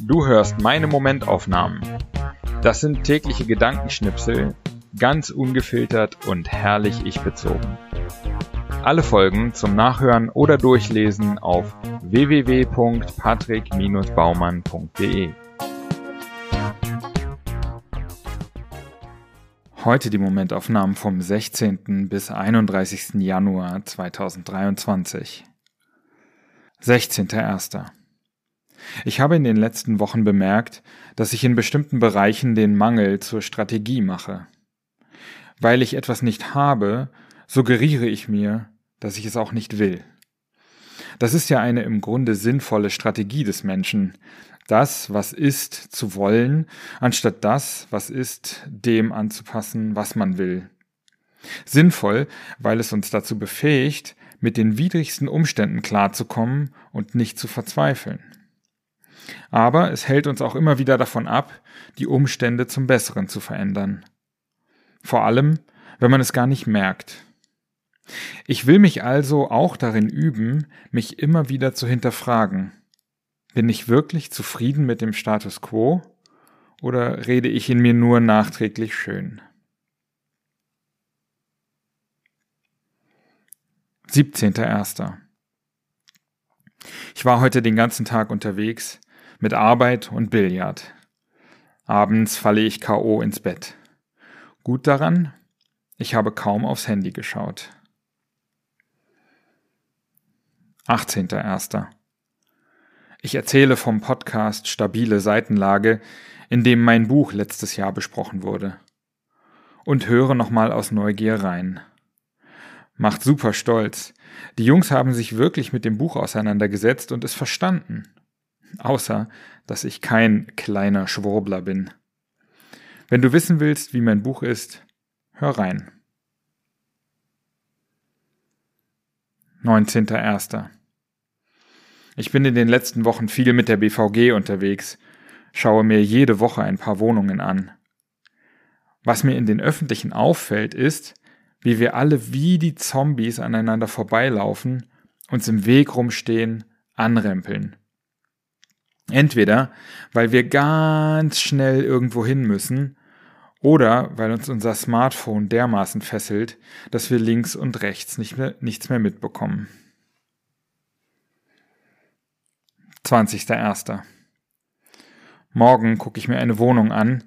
Du hörst meine Momentaufnahmen. Das sind tägliche Gedankenschnipsel, ganz ungefiltert und herrlich ich bezogen. Alle Folgen zum Nachhören oder Durchlesen auf www.patrick-baumann.de. Heute die Momentaufnahmen vom 16. bis 31. Januar 2023. 16.01. Ich habe in den letzten Wochen bemerkt, dass ich in bestimmten Bereichen den Mangel zur Strategie mache. Weil ich etwas nicht habe, suggeriere ich mir, dass ich es auch nicht will. Das ist ja eine im Grunde sinnvolle Strategie des Menschen, das, was ist, zu wollen, anstatt das, was ist, dem anzupassen, was man will. Sinnvoll, weil es uns dazu befähigt, mit den widrigsten Umständen klarzukommen und nicht zu verzweifeln. Aber es hält uns auch immer wieder davon ab, die Umstände zum Besseren zu verändern. Vor allem, wenn man es gar nicht merkt. Ich will mich also auch darin üben, mich immer wieder zu hinterfragen. Bin ich wirklich zufrieden mit dem Status quo oder rede ich in mir nur nachträglich schön? 17.01. Ich war heute den ganzen Tag unterwegs, mit Arbeit und Billard. Abends falle ich KO ins Bett. Gut daran, ich habe kaum aufs Handy geschaut. 18.01. Ich erzähle vom Podcast Stabile Seitenlage, in dem mein Buch letztes Jahr besprochen wurde. Und höre nochmal aus Neugier rein. Macht super stolz. Die Jungs haben sich wirklich mit dem Buch auseinandergesetzt und es verstanden. Außer, dass ich kein kleiner Schwurbler bin. Wenn du wissen willst, wie mein Buch ist, hör rein. 19.01. Ich bin in den letzten Wochen viel mit der BVG unterwegs, schaue mir jede Woche ein paar Wohnungen an. Was mir in den öffentlichen auffällt, ist, wie wir alle wie die Zombies aneinander vorbeilaufen, uns im Weg rumstehen, anrempeln. Entweder, weil wir ganz schnell irgendwo hin müssen, oder weil uns unser Smartphone dermaßen fesselt, dass wir links und rechts nicht mehr, nichts mehr mitbekommen. 20.01. Morgen gucke ich mir eine Wohnung an,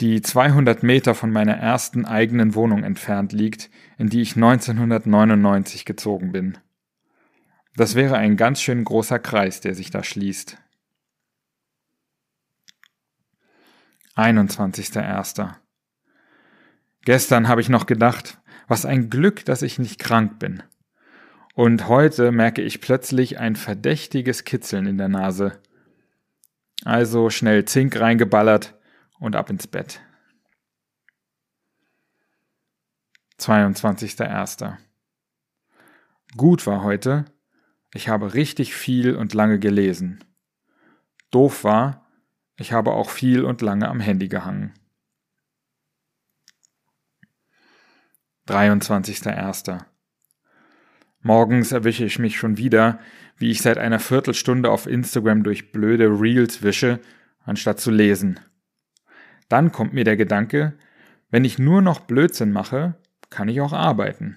die 200 Meter von meiner ersten eigenen Wohnung entfernt liegt, in die ich 1999 gezogen bin. Das wäre ein ganz schön großer Kreis, der sich da schließt. 21.01. Gestern habe ich noch gedacht, was ein Glück, dass ich nicht krank bin. Und heute merke ich plötzlich ein verdächtiges Kitzeln in der Nase. Also schnell Zink reingeballert und ab ins Bett. 22.01. Gut war heute, ich habe richtig viel und lange gelesen. Doof war, ich habe auch viel und lange am Handy gehangen. 23.01. Morgens erwische ich mich schon wieder, wie ich seit einer Viertelstunde auf Instagram durch blöde Reels wische, anstatt zu lesen. Dann kommt mir der Gedanke, wenn ich nur noch Blödsinn mache, kann ich auch arbeiten.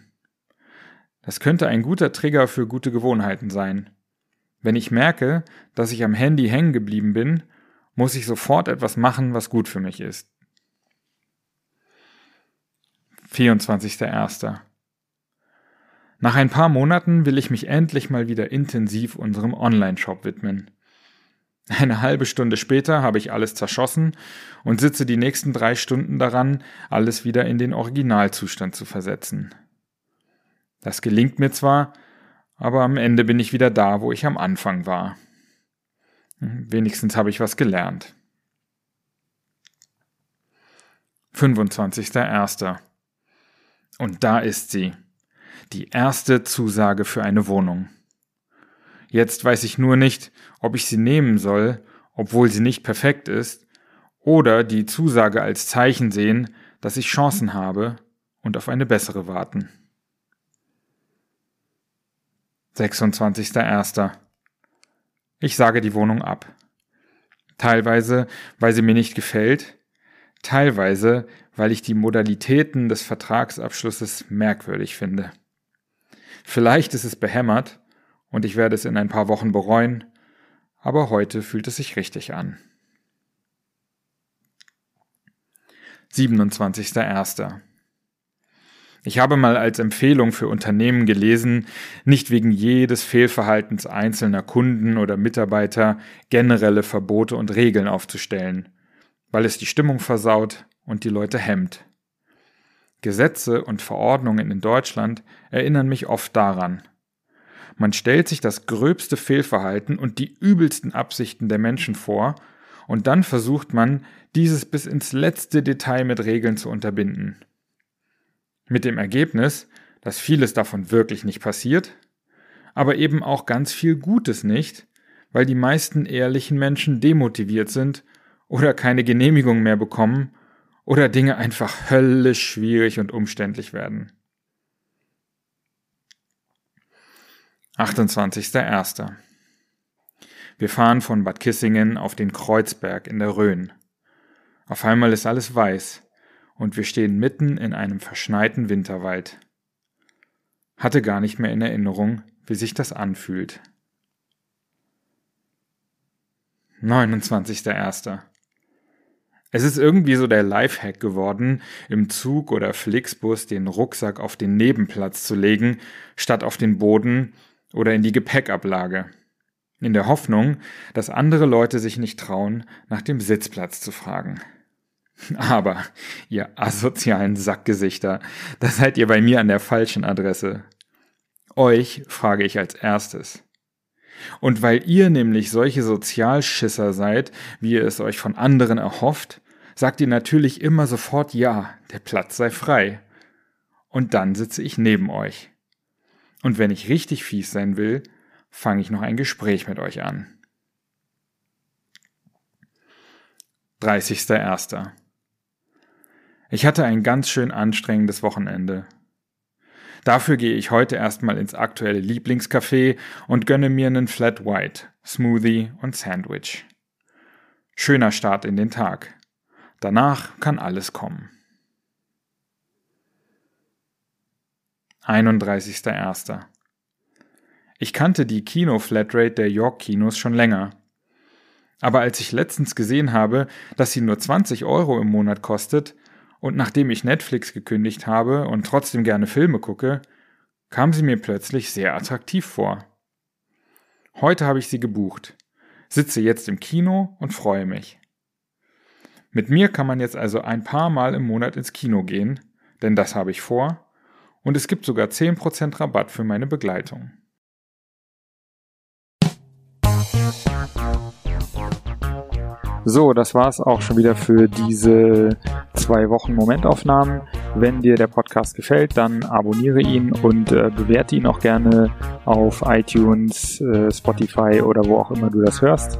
Das könnte ein guter Trigger für gute Gewohnheiten sein. Wenn ich merke, dass ich am Handy hängen geblieben bin, muss ich sofort etwas machen, was gut für mich ist. 24.01. Nach ein paar Monaten will ich mich endlich mal wieder intensiv unserem Online-Shop widmen. Eine halbe Stunde später habe ich alles zerschossen und sitze die nächsten drei Stunden daran, alles wieder in den Originalzustand zu versetzen. Das gelingt mir zwar, aber am Ende bin ich wieder da, wo ich am Anfang war. Wenigstens habe ich was gelernt. 25.01. Und da ist sie. Die erste Zusage für eine Wohnung. Jetzt weiß ich nur nicht, ob ich sie nehmen soll, obwohl sie nicht perfekt ist, oder die Zusage als Zeichen sehen, dass ich Chancen habe und auf eine bessere warten. 26.01. Ich sage die Wohnung ab. Teilweise, weil sie mir nicht gefällt, teilweise, weil ich die Modalitäten des Vertragsabschlusses merkwürdig finde. Vielleicht ist es behämmert und ich werde es in ein paar Wochen bereuen, aber heute fühlt es sich richtig an. 27.01. Ich habe mal als Empfehlung für Unternehmen gelesen, nicht wegen jedes Fehlverhaltens einzelner Kunden oder Mitarbeiter generelle Verbote und Regeln aufzustellen, weil es die Stimmung versaut und die Leute hemmt. Gesetze und Verordnungen in Deutschland erinnern mich oft daran. Man stellt sich das gröbste Fehlverhalten und die übelsten Absichten der Menschen vor, und dann versucht man, dieses bis ins letzte Detail mit Regeln zu unterbinden. Mit dem Ergebnis, dass vieles davon wirklich nicht passiert, aber eben auch ganz viel Gutes nicht, weil die meisten ehrlichen Menschen demotiviert sind oder keine Genehmigung mehr bekommen oder Dinge einfach höllisch schwierig und umständlich werden. 28.01. Wir fahren von Bad Kissingen auf den Kreuzberg in der Rhön. Auf einmal ist alles weiß und wir stehen mitten in einem verschneiten Winterwald. Hatte gar nicht mehr in Erinnerung, wie sich das anfühlt. 29.01. Es ist irgendwie so der Lifehack geworden, im Zug oder Flixbus den Rucksack auf den Nebenplatz zu legen, statt auf den Boden oder in die Gepäckablage. In der Hoffnung, dass andere Leute sich nicht trauen, nach dem Sitzplatz zu fragen. Aber, ihr asozialen Sackgesichter, da seid ihr bei mir an der falschen Adresse. Euch frage ich als erstes. Und weil ihr nämlich solche Sozialschisser seid, wie ihr es euch von anderen erhofft, sagt ihr natürlich immer sofort Ja, der Platz sei frei. Und dann sitze ich neben euch. Und wenn ich richtig fies sein will, fange ich noch ein Gespräch mit euch an. 30.01. Ich hatte ein ganz schön anstrengendes Wochenende. Dafür gehe ich heute erstmal ins aktuelle Lieblingscafé und gönne mir einen Flat White, Smoothie und Sandwich. Schöner Start in den Tag. Danach kann alles kommen. 31.01. Ich kannte die Kino-Flatrate der York-Kinos schon länger. Aber als ich letztens gesehen habe, dass sie nur 20 Euro im Monat kostet, und nachdem ich Netflix gekündigt habe und trotzdem gerne Filme gucke, kam sie mir plötzlich sehr attraktiv vor. Heute habe ich sie gebucht, sitze jetzt im Kino und freue mich. Mit mir kann man jetzt also ein paar Mal im Monat ins Kino gehen, denn das habe ich vor, und es gibt sogar 10% Rabatt für meine Begleitung. So, das war's auch schon wieder für diese zwei Wochen Momentaufnahmen. Wenn dir der Podcast gefällt, dann abonniere ihn und äh, bewerte ihn auch gerne auf iTunes, äh, Spotify oder wo auch immer du das hörst.